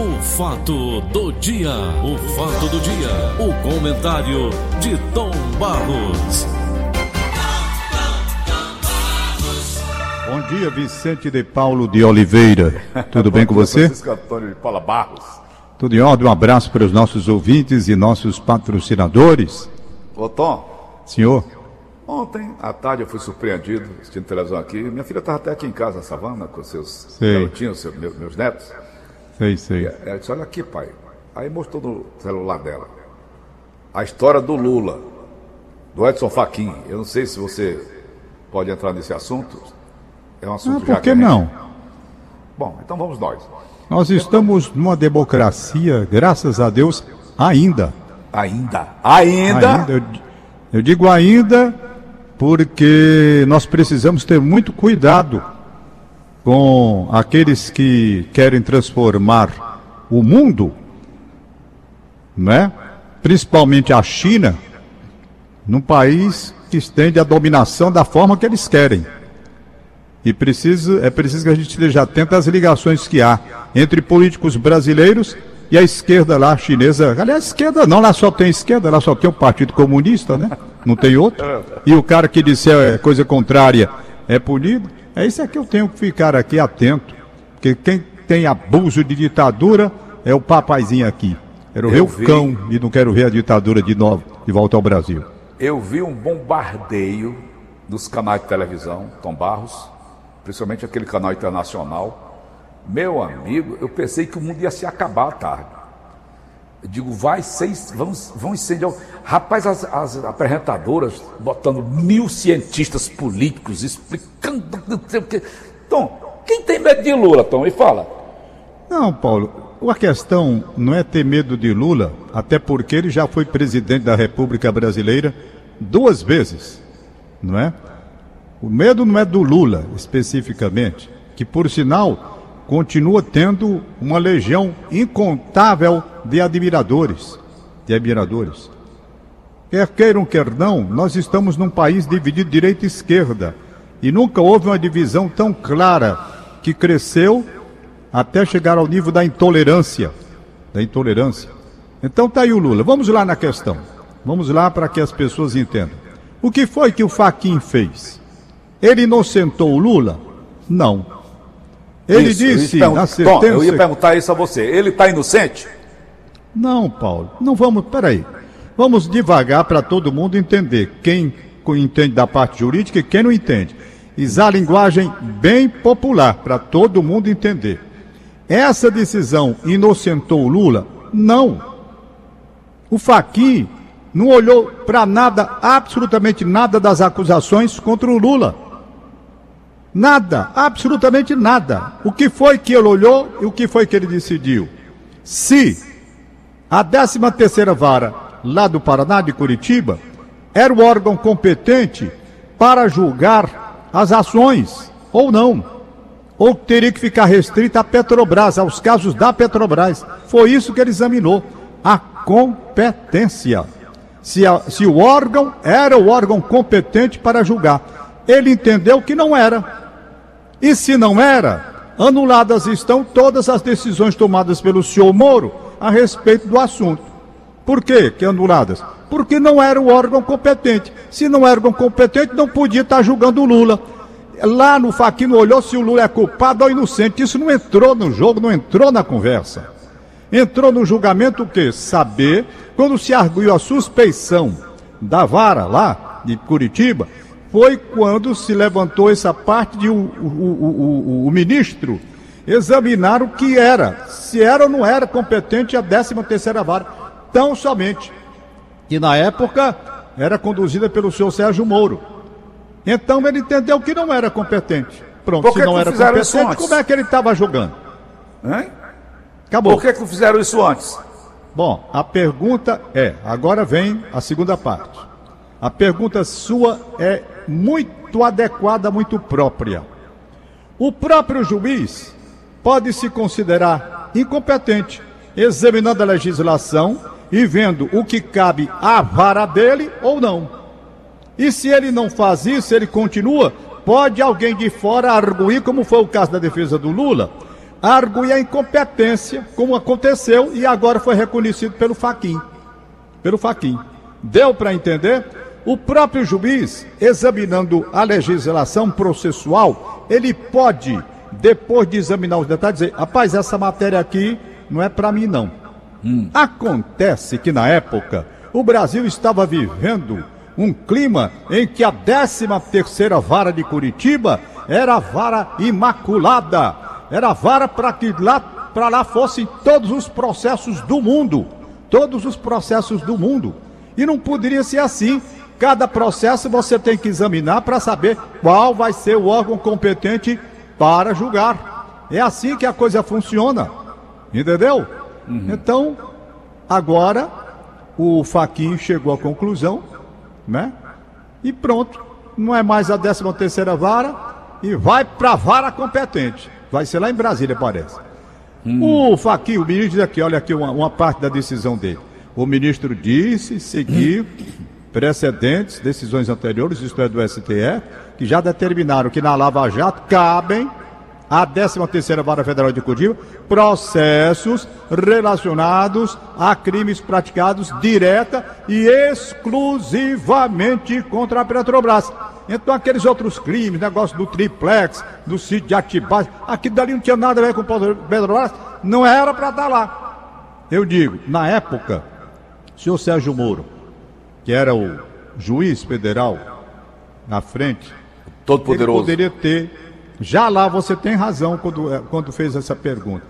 O fato do dia, o fato do dia, o comentário de Tom Barros. Bom dia, Vicente de Paulo de Oliveira. Tudo bem com você? Francisco Antônio de Paula Barros. Tudo em ordem? Um abraço para os nossos ouvintes e nossos patrocinadores. Ô Tom, Senhor, ontem à tarde eu fui surpreendido assistindo televisão aqui. Minha filha estava até aqui em casa, na savana, com seus Sei. garotinhos, seus, meus, meus netos. Sei, sei. Ela disse, olha aqui, pai. Aí mostrou no celular dela a história do Lula, do Edson Fachin. Eu não sei se você pode entrar nesse assunto. É um assunto Ah, já por que a gente- não? Bom, então vamos nós. Nós estamos numa democracia, graças a Deus, ainda. Ainda. Ainda. Ainda, eu, eu digo ainda porque nós precisamos ter muito cuidado com aqueles que querem transformar o mundo, né? principalmente a China, num país que estende a dominação da forma que eles querem. E é preciso que a gente esteja atento às ligações que há entre políticos brasileiros e a esquerda lá chinesa. Aliás, esquerda não, lá só tem esquerda, lá só tem o Partido Comunista, né? Não tem outro. E o cara que disser coisa contrária é punido. É isso é que eu tenho que ficar aqui atento. Porque quem tem abuso de ditadura é o papaizinho aqui. Quero ver Eu o vi. cão e não quero ver a ditadura de novo, de volta ao Brasil. Eu vi um bombardeio dos canais de televisão, Tom Barros, principalmente aquele canal internacional. Meu amigo, eu pensei que o mundo ia se acabar à tarde. Digo, vai ser, vão, vão incendiar. Rapaz, as, as apresentadoras botando mil cientistas políticos explicando. Tom, quem tem medo de Lula, Tom? Me fala. Não, Paulo, a questão não é ter medo de Lula, até porque ele já foi presidente da República Brasileira duas vezes, não é? O medo não é do Lula, especificamente, que por sinal continua tendo uma legião incontável de admiradores, de admiradores. Quer queiram, quer não, nós estamos num país dividido direita e esquerda. E nunca houve uma divisão tão clara que cresceu até chegar ao nível da intolerância. Da intolerância. Então tá aí o Lula. Vamos lá na questão. Vamos lá para que as pessoas entendam. O que foi que o Faquin fez? Ele inocentou o Lula? Não. Ele Isso, disse pergun- na Tom, eu ia sentença perguntar isso a você. Ele está inocente? Não, Paulo, não vamos. Peraí. Vamos devagar para todo mundo entender. Quem entende da parte jurídica e quem não entende. Usar a linguagem bem popular para todo mundo entender. Essa decisão inocentou o Lula? Não. O Faquin não olhou para nada, absolutamente nada das acusações contra o Lula. Nada, absolutamente nada. O que foi que ele olhou e o que foi que ele decidiu? Se a 13 terceira vara lá do Paraná, de Curitiba, era o órgão competente para julgar as ações, ou não. Ou teria que ficar restrita à Petrobras, aos casos da Petrobras. Foi isso que ele examinou. A competência. Se, a- se o órgão era o órgão competente para julgar. Ele entendeu que não era. E se não era, anuladas estão todas as decisões tomadas pelo senhor Moro a respeito do assunto. Por quê que anuladas? Porque não era o órgão competente. Se não era órgão competente, não podia estar julgando o Lula. Lá no Faquino olhou se o Lula é culpado ou inocente. Isso não entrou no jogo, não entrou na conversa. Entrou no julgamento o quê? Saber, quando se arguiu a suspeição da vara lá de Curitiba, foi quando se levantou essa parte de o, o, o, o, o ministro examinar o que era, se era ou não era competente a 13 terceira vara, tão somente. E na época era conduzida pelo senhor Sérgio Moro. Então ele entendeu que não era competente. Pronto, Por se que não que era competente, como é que ele estava julgando? Hein? Acabou. Por que, que fizeram isso antes? Bom, a pergunta é, agora vem a segunda parte. A pergunta sua é muito adequada, muito própria. O próprio juiz pode se considerar incompetente, examinando a legislação e vendo o que cabe à vara dele ou não. E se ele não faz isso, ele continua, pode alguém de fora arguir, como foi o caso da defesa do Lula, argue a incompetência, como aconteceu e agora foi reconhecido pelo Faquin. Pelo Faquin. Deu para entender? O próprio juiz, examinando a legislação processual, ele pode, depois de examinar os detalhes, dizer: rapaz, essa matéria aqui não é para mim, não. Hum. Acontece que na época o Brasil estava vivendo um clima em que a 13 terceira vara de Curitiba era a vara imaculada, era a vara para que lá para lá fossem todos os processos do mundo, todos os processos do mundo. E não poderia ser assim. Cada processo você tem que examinar para saber qual vai ser o órgão competente para julgar. É assim que a coisa funciona. Entendeu? Uhum. Então, agora o Faquinho chegou à conclusão, né? E pronto, não é mais a 13 terceira vara e vai para a vara competente. Vai ser lá em Brasília, parece. Hum. O Faquinho, o ministro diz aqui, olha aqui uma, uma, parte da decisão dele. O ministro disse seguir precedentes, decisões anteriores, isto é do STF, que já determinaram que na Lava Jato cabem a 13ª Vara Federal de Curitiba, processos relacionados a crimes praticados direta e exclusivamente contra a Petrobras. Então aqueles outros crimes, negócio do triplex, do sítio de Atibaia, aquilo dali não tinha nada a ver com Petrobras, não era para estar lá. Eu digo, na época, o senhor Sérgio Moro, que era o juiz federal na frente, Todo poderoso. ele poderia ter já lá você tem razão quando, é, quando fez essa pergunta.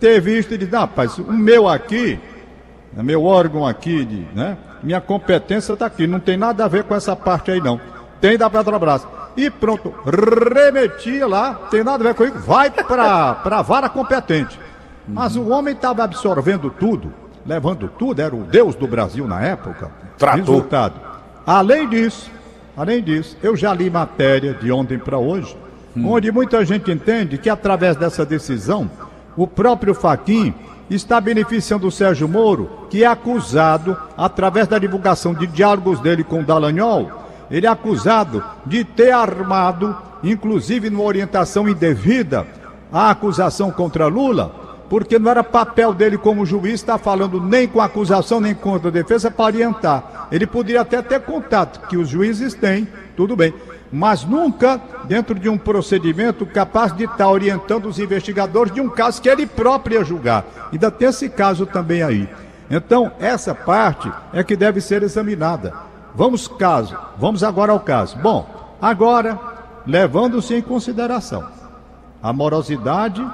Ter visto e dizer, ah, rapaz, o meu aqui, o meu órgão aqui, de, né? Minha competência está aqui, não tem nada a ver com essa parte aí não. Tem da Petrobras. E pronto, remetia lá, tem nada a ver com isso, vai para a vara competente. Mas o homem estava absorvendo tudo, levando tudo, era o Deus do Brasil na época. Tratou. Resultado. Além disso, além disso, eu já li matéria de ontem para hoje, hum. onde muita gente entende que através dessa decisão, o próprio Faquim está beneficiando o Sérgio Moro, que é acusado, através da divulgação de diálogos dele com o Dallagnol, ele é acusado de ter armado, inclusive numa orientação indevida, a acusação contra Lula, porque não era papel dele como juiz estar falando nem com acusação nem contra a defesa para orientar. Ele poderia até ter contato, que os juízes têm, tudo bem mas nunca dentro de um procedimento capaz de estar orientando os investigadores de um caso que ele próprio ia julgar. Ainda tem esse caso também aí. Então, essa parte é que deve ser examinada. Vamos caso, vamos agora ao caso. Bom, agora, levando-se em consideração a morosidade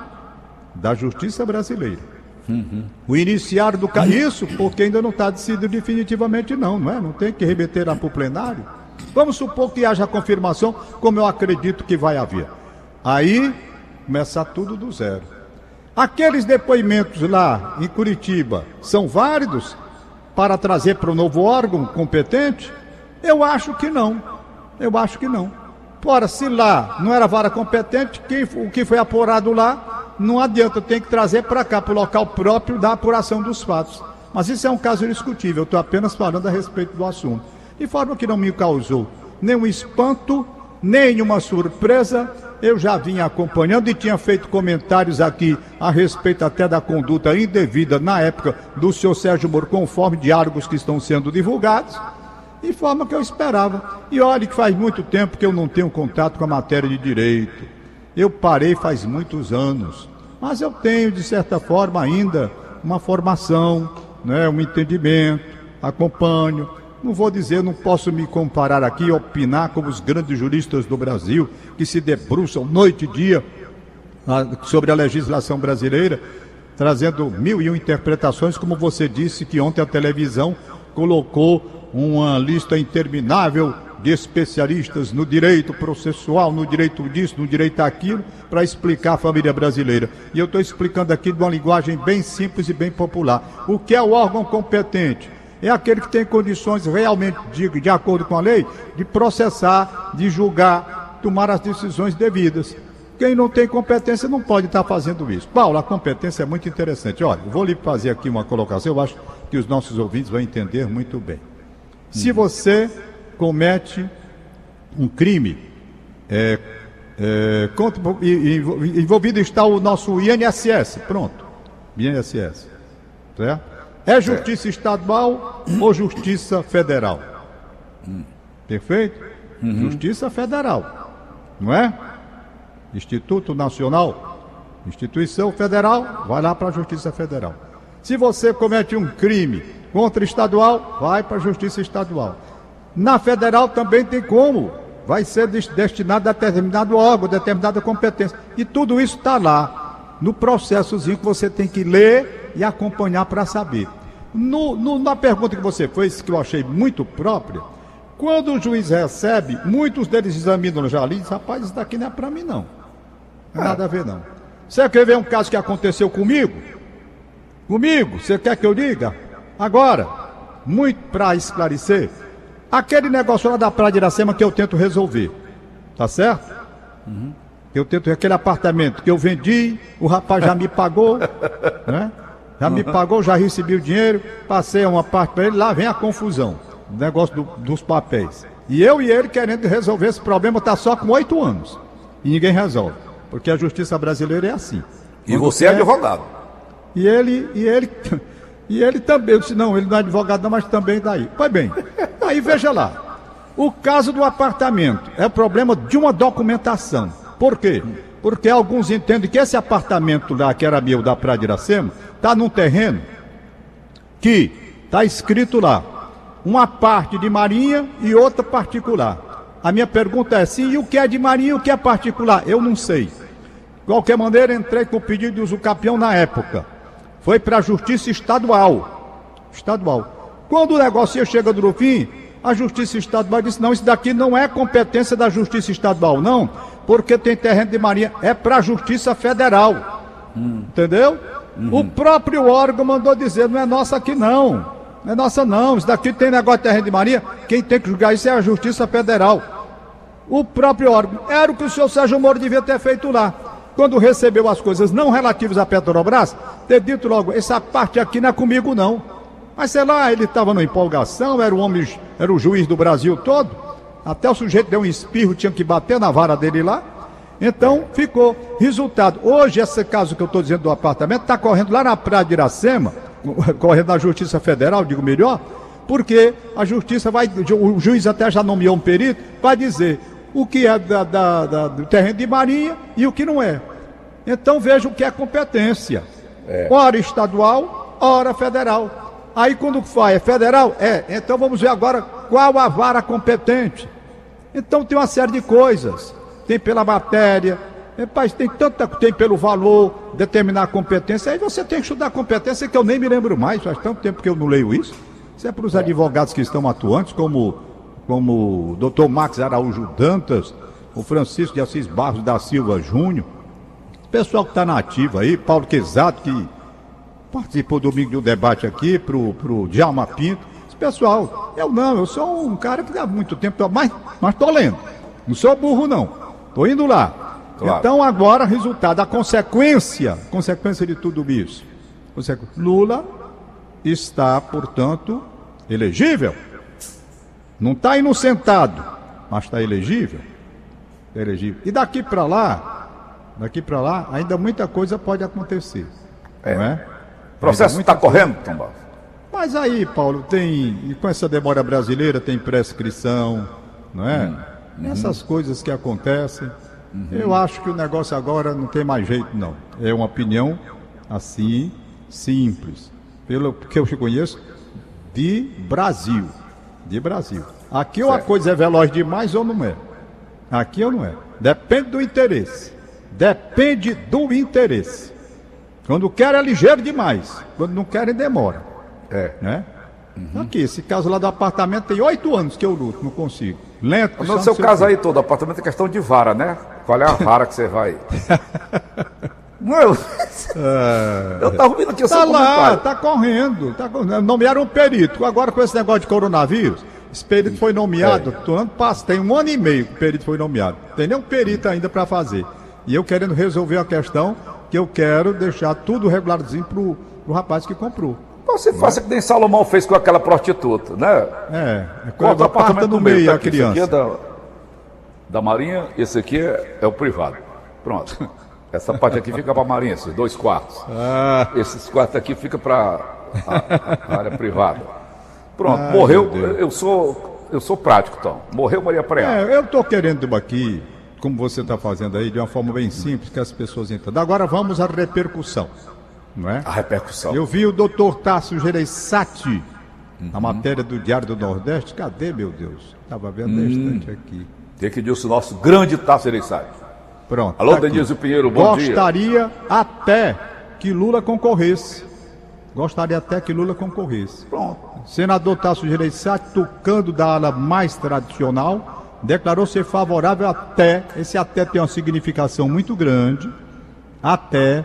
da justiça brasileira. Uhum. O iniciar do. Isso porque ainda não está decidido definitivamente, não, não é? Não tem que remeter para o plenário. Vamos supor que haja confirmação, como eu acredito que vai haver. Aí começa tudo do zero. Aqueles depoimentos lá em Curitiba são válidos para trazer para o novo órgão competente? Eu acho que não. Eu acho que não. Ora, se lá não era vara competente, quem, o que foi apurado lá, não adianta, tem que trazer para cá, para o local próprio da apuração dos fatos. Mas isso é um caso discutível, eu estou apenas falando a respeito do assunto de forma que não me causou nenhum espanto, nenhuma surpresa. Eu já vinha acompanhando e tinha feito comentários aqui a respeito até da conduta indevida na época do senhor Sérgio Moro, conforme diálogos que estão sendo divulgados, de forma que eu esperava. E olhe que faz muito tempo que eu não tenho contato com a matéria de direito. Eu parei faz muitos anos, mas eu tenho, de certa forma, ainda uma formação, né, um entendimento, acompanho. Não vou dizer, não posso me comparar aqui opinar como os grandes juristas do Brasil que se debruçam noite e dia ah, sobre a legislação brasileira, trazendo mil e um interpretações, como você disse que ontem a televisão colocou uma lista interminável de especialistas no direito processual, no direito disso, no direito daquilo, para explicar a família brasileira. E eu estou explicando aqui de uma linguagem bem simples e bem popular. O que é o órgão competente? é aquele que tem condições realmente, de, de acordo com a lei, de processar, de julgar, tomar as decisões devidas. Quem não tem competência não pode estar fazendo isso. Paulo, a competência é muito interessante. Olha, vou lhe fazer aqui uma colocação, eu acho que os nossos ouvintes vão entender muito bem. Se você comete um crime é, É, contra, envolvido está o nosso INSS. Pronto. INSS. Certo? É justiça estadual ou justiça federal? Perfeito? Justiça federal. Não é? Instituto Nacional, instituição federal, vai lá para a Justiça Federal. Se você comete um crime contra estadual, vai para a Justiça Estadual. Na federal também tem como. Vai ser des- destinado a determinado órgão, determinada competência. E tudo isso está lá, no processozinho que você tem que ler e acompanhar para saber. No- no- na pergunta que você fez, que eu achei muito própria, quando o juiz recebe, muitos deles examinam já ali e dizem, rapaz, isso daqui não é para mim não. Tem nada a ver não. Você quer ver um caso que aconteceu comigo? Comigo? Você quer que eu diga? Agora, muito para esclarecer, aquele negócio lá da Praia de Iracema que eu tento resolver, tá certo? Eu tento aquele apartamento que eu vendi, o rapaz já me pagou, né? Já me pagou, já recebi o dinheiro, passei uma parte para ele, lá vem a confusão, o negócio do- dos papéis. E eu e ele querendo resolver esse problema, tá só com oito anos. E ninguém resolve. Porque a justiça brasileira é assim. E Quando você é advogado. e ele, e ele, e ele também, eu disse, não, ele não é advogado, mas também daí. Pois bem, aí veja lá. O caso do apartamento é problema de uma documentação. Por quê? Porque alguns entendem que esse apartamento lá, que era meu da Praia de Iracema, está num terreno que está escrito lá, uma parte de marinha e outra particular. A minha pergunta é sim, e o que é de marinha e o que é particular? Eu não sei. De qualquer maneira, entrei com o pedido de usucapião na época. Foi para a justiça estadual. Estadual. Quando o negócio chega no fim, a justiça estadual disse: não, isso daqui não é competência da justiça estadual, não, porque tem terreno de marinha, é para a justiça federal. Entendeu? O próprio órgão mandou dizer: não é nossa aqui não. Não é nossa não. Isso daqui tem negócio de terreno de marinha. Quem tem que julgar isso é a justiça federal. O próprio órgão. Era o que o senhor Sérgio Moro devia ter feito lá. Quando recebeu as coisas não relativas à Petrobras, ter dito logo, essa parte aqui não é comigo não. Mas sei lá, ele estava na empolgação, era o homem, era o juiz do Brasil todo. Até o sujeito deu um espirro, tinha que bater na vara dele lá. Então ficou. Resultado, hoje esse caso que eu estou dizendo do apartamento está correndo lá na Praia de Iracema, correndo na Justiça Federal, digo melhor, porque a Justiça vai, o juiz até já nomeou um perito, vai dizer o que é da- da- da- do terreno de marinha e o que não é. Então veja o que é competência. Ora estadual, ora federal. Aí quando faz é federal, é. Então vamos ver agora qual a vara competente. Então tem uma série de coisas. Tem pela matéria, rapaz, tem tanta, tem pelo valor, determinar a competência. Aí você tem que estudar a competência que eu nem me lembro mais, faz tanto tempo que eu não leio isso. Isso é para os advogados que estão atuantes, como, como o doutor Max Araújo Dantas, o Francisco de Assis Barros da Silva Júnior, o pessoal que está na ativa aí, Paulo Quezato, que participou domingo de um debate aqui pro, pro Djalma Pinto. Esse pessoal, eu não, eu sou um cara que há muito tempo, mas, mas tô lendo. Não sou burro, não. Tô indo lá. Claro. Então agora, resultado, a consequência, consequência de tudo isso. Lula está, portanto, elegível. Não está inocentado, mas está elegível. Está elegível. E daqui para lá, daqui para lá, ainda muita coisa pode acontecer. É. Não é? O processo está correndo, Tom Barros? Mas aí, Paulo, tem. E com essa demora brasileira tem prescrição, não é? Essas coisas que acontecem. Eu acho que o negócio agora não tem mais jeito, não. É uma opinião assim, simples. Pelo que eu conheço, de Brasil. De Brasil. Aqui Certo. coisa é veloz demais ou não é. Aqui ou não é. Depende do interesse. Depende do interesse. Quando quer é ligeiro demais. Quando não querem, demora. É. Né? Aqui, esse caso lá do apartamento tem oito anos que eu luto, não consigo. Lento, No seu caso aí todo, apartamento é questão de vara, né? Qual é a vara que você vai? Não, eu... eu tava ouvindo aqui o seu Tá lá, comentário. tá correndo. Tá correndo. Nomearam um perito. Agora com esse negócio de coronavírus, esse perito foi nomeado, É. ano passado, tem um ano e meio que o perito foi nomeado. Tem nenhum perito ainda para fazer. E eu querendo resolver a questão que eu quero deixar tudo regularzinho pro, pro rapaz que comprou. Você faça que nem Salomão fez com aquela prostituta, né? É, é Corta o a apartamento no meio, meio tá a aqui, isso aqui criança. é da- Da Marinha, esse aqui é, é o privado. Pronto. Essa parte aqui fica para a Marinha, esses dois quartos. Ah, Esses quartos aqui fica para a, a área privada. Pronto, Ai, morreu. Eu sou, eu sou prático, Tom. Morreu Maria Preá. é, eu estou querendo aqui, como você está fazendo aí, de uma forma bem simples, que as pessoas entendam. Agora vamos à repercussão, não é? A repercussão. Eu vi o doutor Tasso Gereissati, na matéria do Diário do Nordeste. Cadê, meu Deus? Estava vendo na estante aqui. O que, disse o nosso grande Tasso Ereissati? Pronto. Alô, tá. Denise Pinheiro, bom dia. Gostaria até que Lula concorresse. Gostaria até que Lula concorresse. Pronto. Senador Tasso Gereissati, tocando da ala mais tradicional, declarou ser favorável até, esse até tem uma significação muito grande, até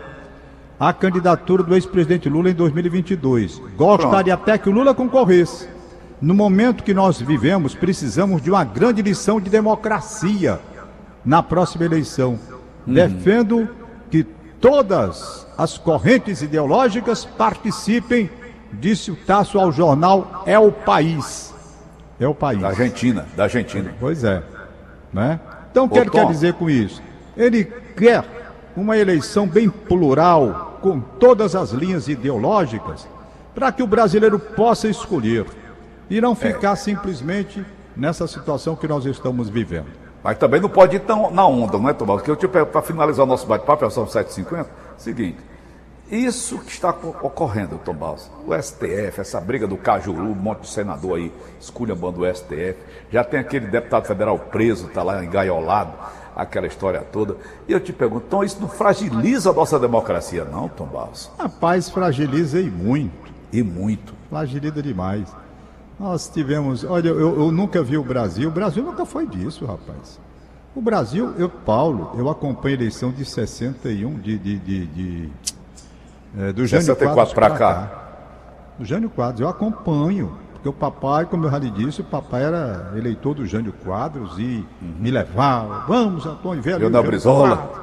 a candidatura do ex-presidente Lula em 2022. Gostaria até que o Lula concorresse. No momento que nós vivemos, precisamos de uma grande lição de democracia na próxima eleição. Defendo que todas as correntes ideológicas participem, disse o Tasso ao jornal É o País. É o país. Da Argentina, da Argentina. Pois é. Né? Então, o que ele quer dizer com isso? Ele quer uma eleição bem plural, com todas as linhas ideológicas, para que o brasileiro possa escolher e não ficar simplesmente nessa situação que nós estamos vivendo. Mas também não pode ir tão na onda, não é, Tomás? Porque eu te pergunto, para finalizar o nosso bate-papo, são 7h50, seguinte. Isso que está co- ocorrendo, Tomás, o STF, essa briga do Cajuru, um monte de senador aí esculhambando o STF, já tem aquele deputado federal preso, está lá engaiolado, aquela história toda. E eu te pergunto, então isso não fragiliza a nossa democracia, não, Tom Barros? Rapaz, fragiliza e muito. E muito. Fragiliza demais. Nós tivemos. Olha, eu, eu nunca vi o Brasil. O Brasil nunca foi disso, rapaz. O Brasil, eu, Paulo, eu acompanho a eleição de 61, de. de, de, de é, do Jânio 64 Quadros pra pra cá. Do Jânio Quadros, eu acompanho. Porque o papai, como eu já lhe disse, o papai era eleitor do Jânio Quadros e me levava. Vamos, Antônio Velho. Eu na Brizola. Quadros",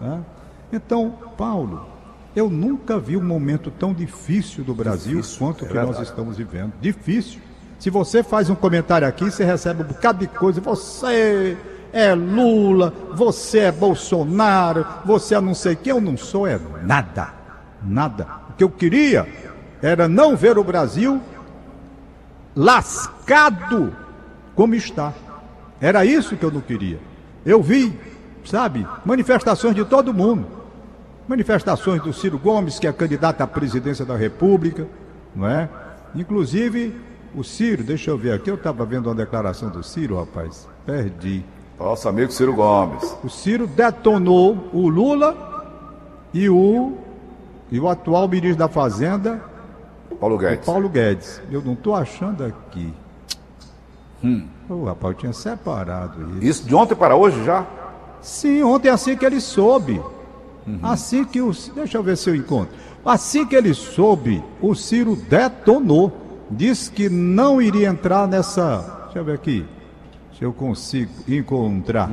né? Então, Paulo, eu nunca vi um momento tão difícil do Brasil Difícil, quanto o é que nós verdade. estamos vivendo. Difícil. Se você faz um comentário aqui, você recebe um bocado de coisa. Você é Lula, você é Bolsonaro, você é não sei quem. Eu não sou é nada. Nada. O que eu queria era não ver o Brasil lascado como está. Era isso que eu não queria. Eu vi, sabe, manifestações de todo mundo. Manifestações do Ciro Gomes, que é candidato à presidência da República, não é? Inclusive, o Ciro, deixa eu ver aqui, eu estava vendo uma declaração do Ciro, rapaz, perdi. Nosso amigo Ciro Gomes. O Ciro detonou o Lula e o, e o atual ministro da Fazenda, Paulo o Guedes. Paulo Guedes. Eu não estou achando aqui. Ô, rapaz, eu tinha separado isso. Isso de ontem para hoje já? Sim, ontem assim que ele soube. Assim que o. Deixa eu ver se eu encontro. Assim que ele soube, o Ciro detonou. Disse que não iria entrar nessa. Deixa eu ver aqui. Se eu consigo encontrar.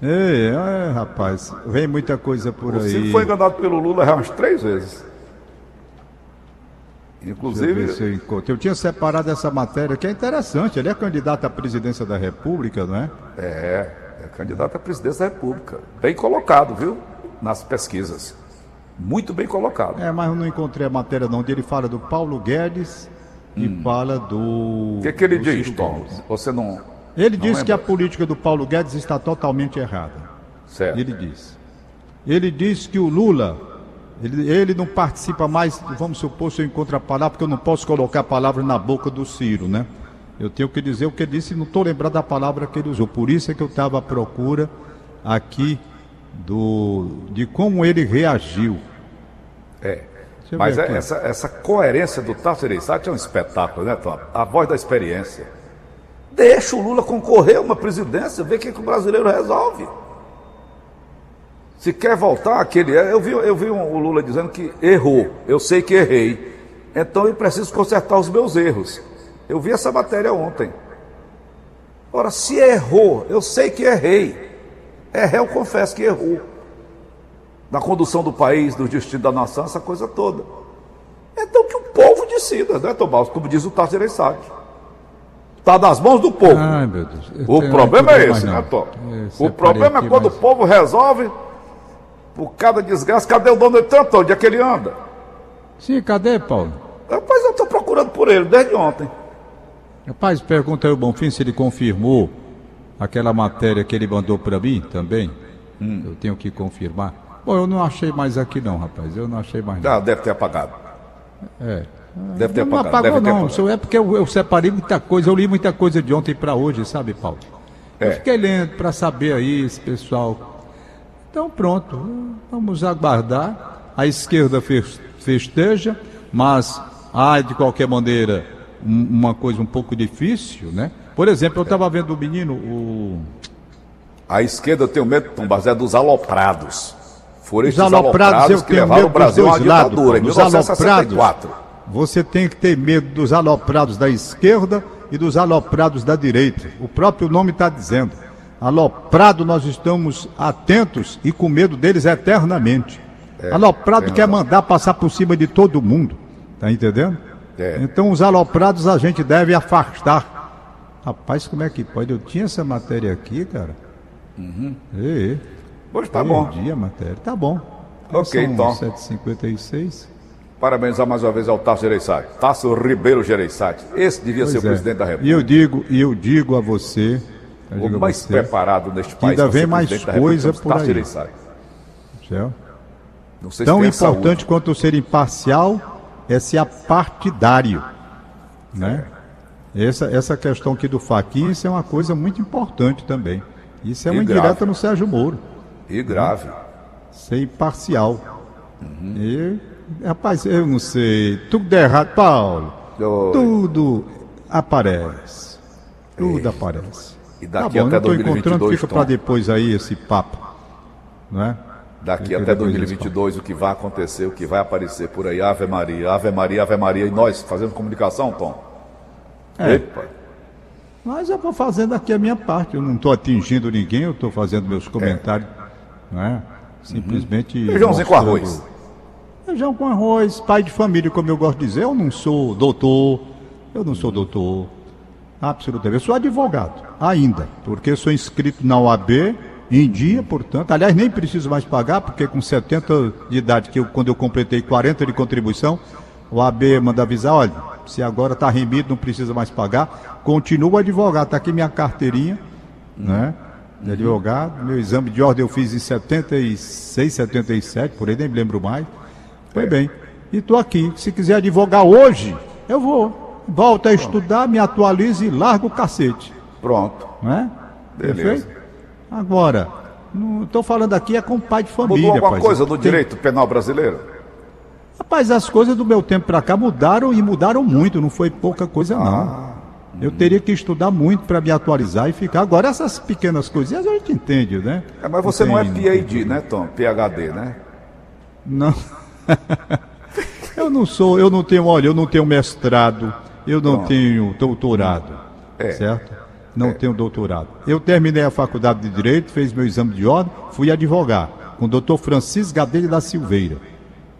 Ei, é, rapaz, vem muita coisa por O aí. Ciro foi enganado pelo Lula já umas três vezes. Eu Inclusive, eu encontro. Eu tinha separado essa matéria que é interessante. Ele é candidato à presidência da República, não é? é, é candidato à presidência da República. Bem colocado, viu? Nas pesquisas. Muito bem colocado. É, mas eu não encontrei a matéria não. onde Ele fala do Paulo Guedes e fala do. O que, que ele diz, Tom? Você não. Ele não diz que a política do Paulo Guedes está totalmente errada. Certo. Ele diz. Ele diz que o Lula, ele, ele não participa mais, vamos supor se eu encontro a palavra, porque eu não posso colocar a palavra na boca do Ciro, né? Eu tenho que dizer o que ele disse e não estou lembrando da palavra que ele usou. Por isso é que eu estava à procura aqui do, de como ele reagiu. É. Mas ver é- essa, essa coerência do Tasso Ereissati é um espetáculo, né, Tom? A voz da experiência. Deixa o Lula concorrer a uma presidência, vê o que, que o brasileiro resolve. Se quer voltar aquele. Eu vi, eu vi um- o Lula dizendo que errou. Eu sei que errei. Então eu preciso consertar os meus erros. Eu vi essa matéria ontem. Ora, se errou, eu sei que errei. Errei, eu confesso que errou. Na condução do país, do destino da nação, essa coisa toda. Então que o povo decida, né, Tomás? Como diz o Tasso Ereissati. Está nas mãos do povo. Ai, meu Deus. Eu o tenho- problema eu é esse, mais né. Tom? O problema é quando mas- o povo resolve, por cada desgraça, cadê o dono de tanto? Onde é que ele anda? Sim, cadê, Paulo? Rapaz, eu estou procurando por ele desde ontem. Rapaz, pergunta aí o Bonfim se ele confirmou aquela matéria que ele mandou para mim também. Hum. Eu tenho que confirmar. Bom, eu não achei mais aqui não, rapaz. Eu não achei mais não. Ah, deve ter apagado. É. Deve ter não apagado. apagou deve não, isso é porque eu, eu separei muita coisa, eu li muita coisa de ontem para hoje, sabe, Paulo? Eu É. fiquei lendo para saber aí, esse pessoal. Então pronto, vamos aguardar. A esquerda fes- festeja, mas há de qualquer maneira um- uma coisa um pouco difícil, né? Por exemplo, eu estava vendo o menino, o A esquerda eu tenho medo, Tom Barros, é dos aloprados. Foram Os estes aloprados, aloprados, eu que levaram o Brasil à ditadura em Paulo. Os 1964. Você tem que ter medo dos aloprados da esquerda e dos aloprados da direita. O próprio nome está dizendo. Aloprado, nós estamos atentos e com medo deles eternamente. Aloprado tem quer mandar passar por cima de todo mundo. Tá entendendo? É. Então os aloprados a gente deve afastar. Rapaz, como é que pode? Eu tinha essa matéria aqui, cara. Uhum. Ei, Pois tá bom. Perdi a matéria. Tá bom. Ok, São então. 7h56. Parabenizar mais uma vez ao Tasso Gereissati. Tasso Ribeiro Gereissati. Esse devia ser o Pois é. presidente da E República. eu digo, e eu digo a você, O mais você, preparado neste país. ainda vem mais coisa por Tasso aí. Gereissati. Se tão importante quanto ser imparcial é ser apartidário, né? Essa, essa questão aqui do Faquinha, isso é uma coisa muito importante também. Isso é E uma grave. indireta no Sérgio Moro. E grave. ser imparcial. Uhum. E, rapaz, eu não sei. Tudo é errado, Paulo. Oi. Tudo aparece. Tudo aparece. E Tá daqui bom, até não estou 2022, encontrando, fica para depois aí esse papo. Não é? Daqui até depois desse 2022, o que vai acontecer, o que vai aparecer por aí, Ave Maria, Ave Maria, Ave Maria. E nós fazendo comunicação, Tom? É. Epa. Mas eu vou fazendo aqui a minha parte. Eu não estou atingindo ninguém, eu estou fazendo meus comentários. Não é? Simplesmente. Feijãozinho com arroz. Feijão com arroz, pai de família, como eu gosto de dizer. Eu não sou doutor, eu não sou doutor. Absolutamente. Eu sou advogado, ainda, porque sou inscrito na OAB em dia, portanto. Aliás, nem preciso mais pagar, porque com 70 de idade, que eu, quando eu completei 40 de contribuição, o AB manda avisar: olha, se agora está remido, não precisa mais pagar. Continuo advogado, está aqui minha carteirinha, né? De advogado. Meu exame de ordem eu fiz em 76, 77, por aí nem me lembro mais. Foi bem. E estou aqui. Se quiser advogar hoje, eu vou. Volto a estudar, me atualizo e largo o cacete. Pronto. Não é? Beleza. Perfeito? Agora, estou falando aqui é com pai de família. Mudou alguma rapaz. coisa do Tem- direito penal brasileiro? Rapaz, as coisas do meu tempo para cá mudaram e mudaram muito, não foi pouca coisa não. Eu teria que estudar muito para me atualizar e ficar. Agora, essas pequenas coisinhas a gente entende, né? É, mas você não é tem- PhD, né, Tom? PhD, né? Não. eu não sou, eu não tenho, olha, eu não tenho mestrado, eu não Pronto. tenho doutorado. É. Certo? Não tenho doutorado. Eu terminei a faculdade de Direito, fiz meu exame de ordem, fui advogar com o doutor Francisco Gadelha da Silveira.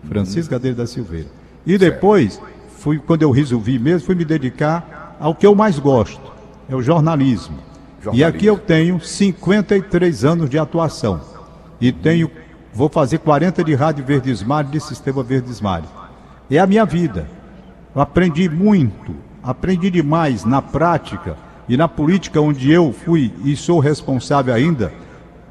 Francisco Gadelha da Silveira. E depois, fui, quando eu resolvi mesmo, fui me dedicar ao que eu mais gosto, é o jornalismo. E Jornalismo. aqui eu tenho 53 anos de atuação. E tenho, vou fazer 40 de Rádio Verdes Mares, de Sistema Verdes Mares. É a minha vida. Eu aprendi muito, aprendi demais na prática e na política, onde eu fui e sou responsável ainda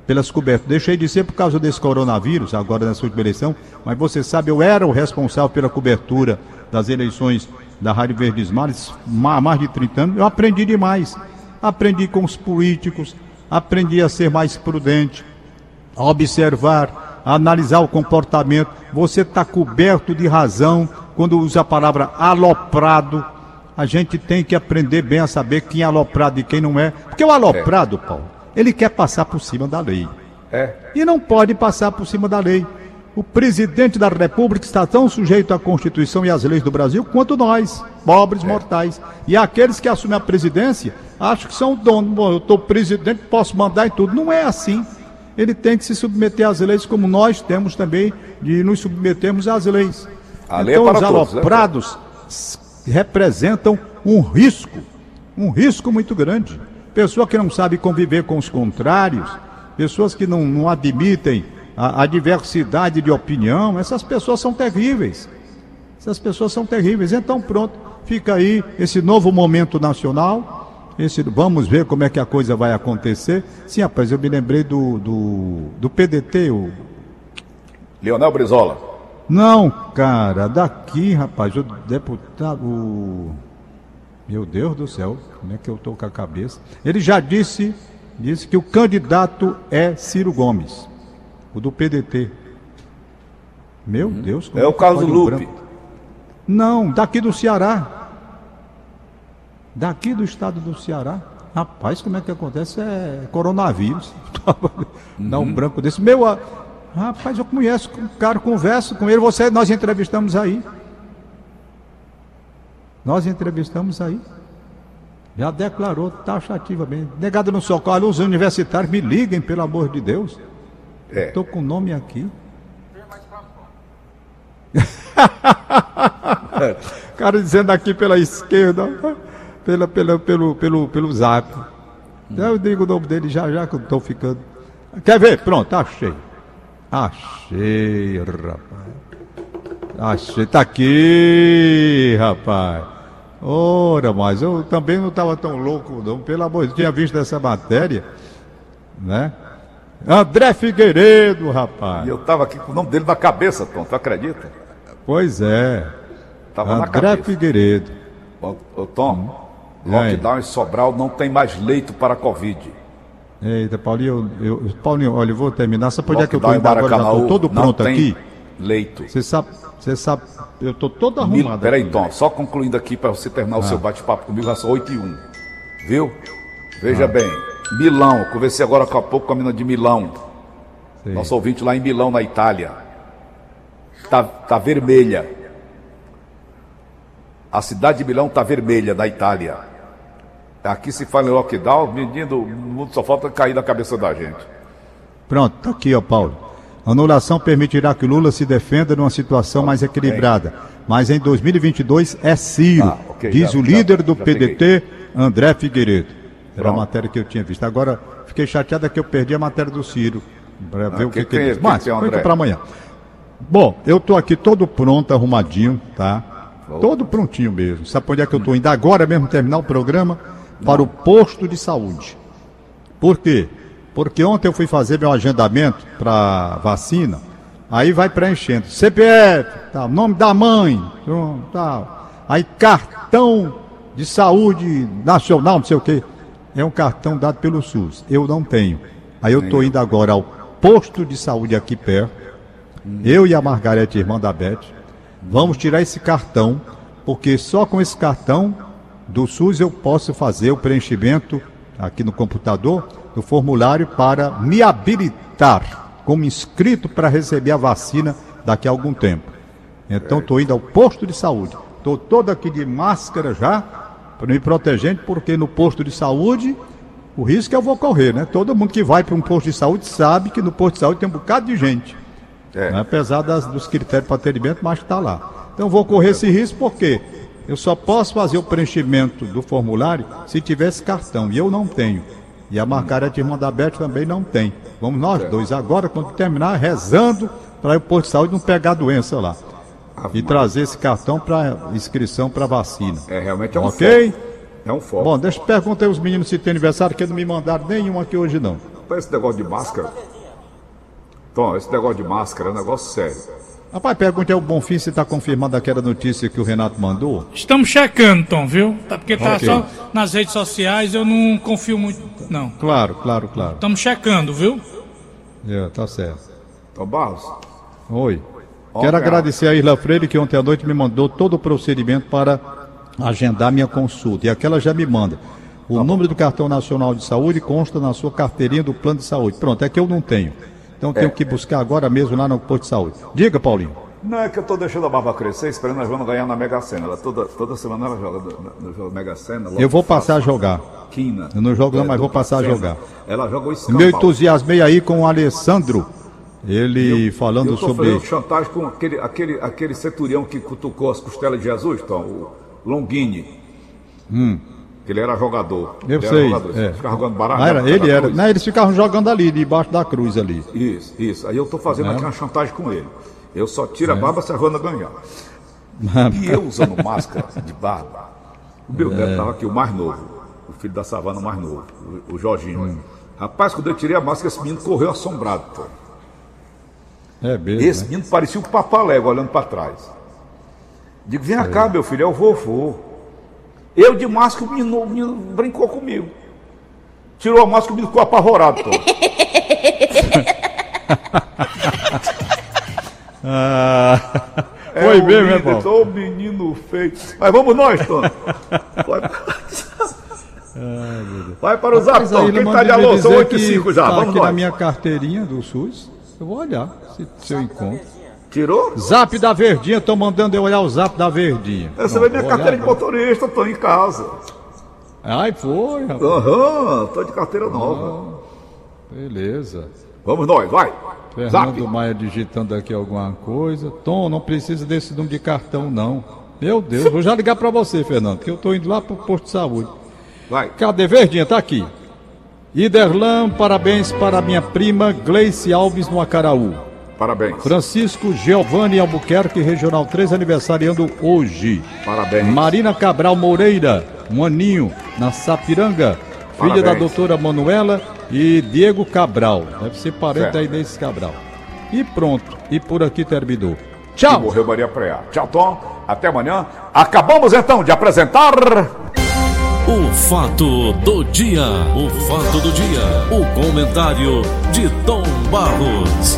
pelas coberturas. Deixei de ser por causa desse coronavírus, agora nessa última eleição, mas você sabe, eu era o responsável pela cobertura das eleições da Rádio Verdes Mares há mais de 30 anos. Eu aprendi demais. Aprendi com os políticos, aprendi a ser mais prudente, a observar, a analisar o comportamento. Você está coberto de razão quando usa a palavra aloprado. A gente tem que aprender bem a saber quem é aloprado e quem não é. Porque o aloprado, Paulo, ele quer passar por cima da lei. É. E não pode passar por cima da lei. O presidente da República está tão sujeito à Constituição e às leis do Brasil quanto nós, pobres mortais. E aqueles que assumem a presidência acham que são donos. Bom, eu estou presidente, posso mandar em tudo. Não é assim. Ele tem que se submeter às leis, como nós temos também de nos submetermos às leis. A lei é então, para os todos, né? aloprados representam um risco Um risco muito grande. Pessoa que não sabe conviver com os contrários, pessoas que não, não admitem a, a diversidade de opinião, essas pessoas são terríveis. Essas pessoas são terríveis. Então, pronto, fica aí esse novo momento nacional. Esse, vamos ver como é que a coisa vai acontecer. Sim, rapaz, eu me lembrei do, do, do PDT, o Leonel Brizola. Não, cara, daqui, rapaz, o deputado. O... Meu Deus do céu, como é que eu tô com a cabeça? Ele já disse, disse que o candidato é Ciro Gomes, o do PDT. Meu uhum. Deus, como é, é o Carlos Lupe. Não, daqui do Ceará. Daqui do estado do Ceará. Rapaz, como é que acontece? É coronavírus. Dá um uhum. branco desse. Meu, Rapaz, eu conheço o cara, converso com ele, você, nós entrevistamos aí. Nós entrevistamos aí. Já declarou taxativamente. Negado no socorro, os universitários me liguem, pelo amor de Deus. É. Estou com o nome aqui. cara dizendo aqui pela esquerda, pela, pela, pelo, pelo, pelo zap. Hum. Eu digo o nome dele já já que eu estou ficando. Quer ver? Pronto, achei. Achei, rapaz. Achei, tá aqui, rapaz. Ora, mas eu também não estava tão louco, não. Pelo amor de Deus, tinha visto essa matéria, né? André Figueiredo, rapaz. E eu estava aqui com o nome dele na cabeça, Tom, tu acredita? Pois é. Tava André na cabeça. Figueiredo. Ô, ô Tom, hum. lockdown em Sobral não tem mais leito para Covid. Eita, Paulinho, eu, eu, Paulinho, olha, eu vou terminar. Sabe por que eu estou indo agora? Já estou todo pronto aqui. Leito. Você sabe, você sabe, eu estou todo arrumado. Peraí, Tom, só concluindo aqui para você terminar ah. o seu bate-papo comigo, já são 8 e 1. Viu? Veja ah. bem, Milão, conversei agora há pouco com a menina de Milão. Sim. Nosso ouvinte lá em Milão, na Itália. Tá, tá vermelha. A cidade de Milão está vermelha, da Itália. Aqui se fala em lockdown, menino, o mundo só falta cair na cabeça da gente. Pronto, tá aqui, ó, Paulo. Anulação permitirá que Lula se defenda numa situação mais equilibrada. Mas em 2022 é Ciro, ah, okay, diz já, o líder já, do já PDT, peguei. André Figueiredo. Era Pronto. a matéria que eu tinha visto. Agora, fiquei chateado que eu perdi a matéria do Ciro. Para ver ah, o que, que, que ele diz. Mas, fica para amanhã. Bom, eu estou aqui todo pronto, arrumadinho, tá? Todo prontinho mesmo. Sabe onde é que eu estou indo agora mesmo terminar o programa? para o posto de saúde. Por quê? Porque ontem eu fui fazer meu agendamento para vacina, aí vai preenchendo CPF, tal, nome da mãe, tal. Aí cartão de saúde nacional, não sei o quê. É um cartão dado pelo SUS. Eu não tenho. Aí eu estou indo agora ao posto de saúde aqui perto. Eu e a Margarete, irmã da Beth, vamos tirar esse cartão, porque só com esse cartão do SUS eu posso fazer o preenchimento aqui no computador do formulário para me habilitar como inscrito para receber a vacina daqui a algum tempo. Então estou indo ao posto de saúde. Estou todo aqui de máscara já, para me protegendo, porque no posto de saúde o risco é eu vou correr, né? Todo mundo que vai para um posto de saúde sabe que no posto de saúde tem um bocado de gente. É. Né? Apesar das, dos critérios para atendimento, mas está lá. Então vou correr esse risco porque eu só posso fazer o preenchimento do formulário se tivesse cartão, e eu não tenho. E a Margarete Irmã da Beth também não tem. Vamos nós dois agora, quando terminar, rezando para o posto de saúde não pegar a doença lá. e trazer esse cartão para inscrição para vacina. É, realmente é um Ok? Foco. É um foco. Bom, deixa eu perguntar aos meninos se tem aniversário, que não me mandaram nenhum aqui hoje não. Esse negócio de máscara. Tom, esse negócio de máscara é um negócio sério. Rapaz, pergunte ao Bonfim se está confirmando aquela notícia que o Renato mandou. Estamos checando, Tom, viu? Tá, porque tá okay. só nas redes sociais, eu não confio muito, não. Claro, claro, claro. Estamos checando, viu? É, tá certo. Tom Barros. Oi. Quero agradecer a Isla Freire que ontem à noite me mandou todo o procedimento para agendar minha consulta. E aquela já me manda. O tá número do cartão nacional de saúde consta na sua carteirinha do plano de saúde. Pronto, é que eu não tenho. Então tenho é. que buscar agora mesmo lá no posto de saúde. Diga, Paulinho. Não, é que eu estou deixando a barba crescer, esperando a Joana ganhar na Mega Sena. Ela toda, toda semana ela joga no, no Mega Sena. Eu vou passar a jogar. Quina. Eu não jogo não, é, mas vou passar a jogar. Ela joga o escambau. Meu entusiasmei aí com o Alessandro. Ele eu, falando eu sobre. Eu chantagem com aquele, aquele, aquele centurião que cutucou as costelas de Jesus, Tom, o Longini. Hum. Que ele era jogador. Eu ele sei. Era jogador. É. Ficava jogando baralho. Era, ele era. cruz. Não, eles ficavam jogando ali, debaixo da cruz ali. Isso, isso. Aí eu tô fazendo É. aqui uma chantagem com ele. Eu só tiro a barba se a Havana ganhar. E eu usando máscara de barba. O meu É. neto estava aqui, o mais novo. O filho da savana mais novo, o, o Jorginho. Hum. Rapaz, quando eu tirei a máscara, esse menino correu assombrado, pô. É mesmo. Esse né? menino parecia o papalego olhando para trás. Digo, vem cá, meu filho, é o vovô. Eu de máscara, o menino, o menino brincou comigo. Tirou a máscara, o menino ficou apavorado, pô. Ah, É foi o mesmo, é, líder, Paulo? Ô menino feio. Mas vamos nós, Tony. Vai, para o zap, Tom. Quem tá manda de alô? São dizer 8 e que 5 já. tá Vamos aqui na nós. minha carteirinha do SUS. Eu vou olhar se, se eu encontro. Tirou? Zap da Verdinha, tô mandando eu olhar o zap da Verdinha. Essa Não, vai minha carteira de olhar motorista, tô em casa. Ai, foi, rapaz. Aham, tô de carteira nova. Beleza. Vamos nós, vai. Zap. Fernando Maia digitando aqui alguma coisa. Tom, não precisa desse número de cartão, não. Meu Deus, vou já ligar pra você, Fernando, que eu tô indo lá pro posto de saúde. Vai. Cadê Verdinha? Tá aqui. Iderlan, parabéns para minha prima Gleice Alves no Acaraú. Parabéns. Francisco Giovanni Albuquerque, Regional 3, aniversariando hoje. Parabéns. Marina Cabral Moreira, um aninho, na Sapiranga. Filha Parabéns. da doutora Manuela e Diego Cabral. Deve ser parente Certo. da Inês Cabral. E pronto. E por aqui terminou. E Tchau! morreu Maria Preá. Tchau, Tom. Até amanhã. Acabamos então de apresentar. O fato do dia. O fato do dia. O comentário de Tom Barros.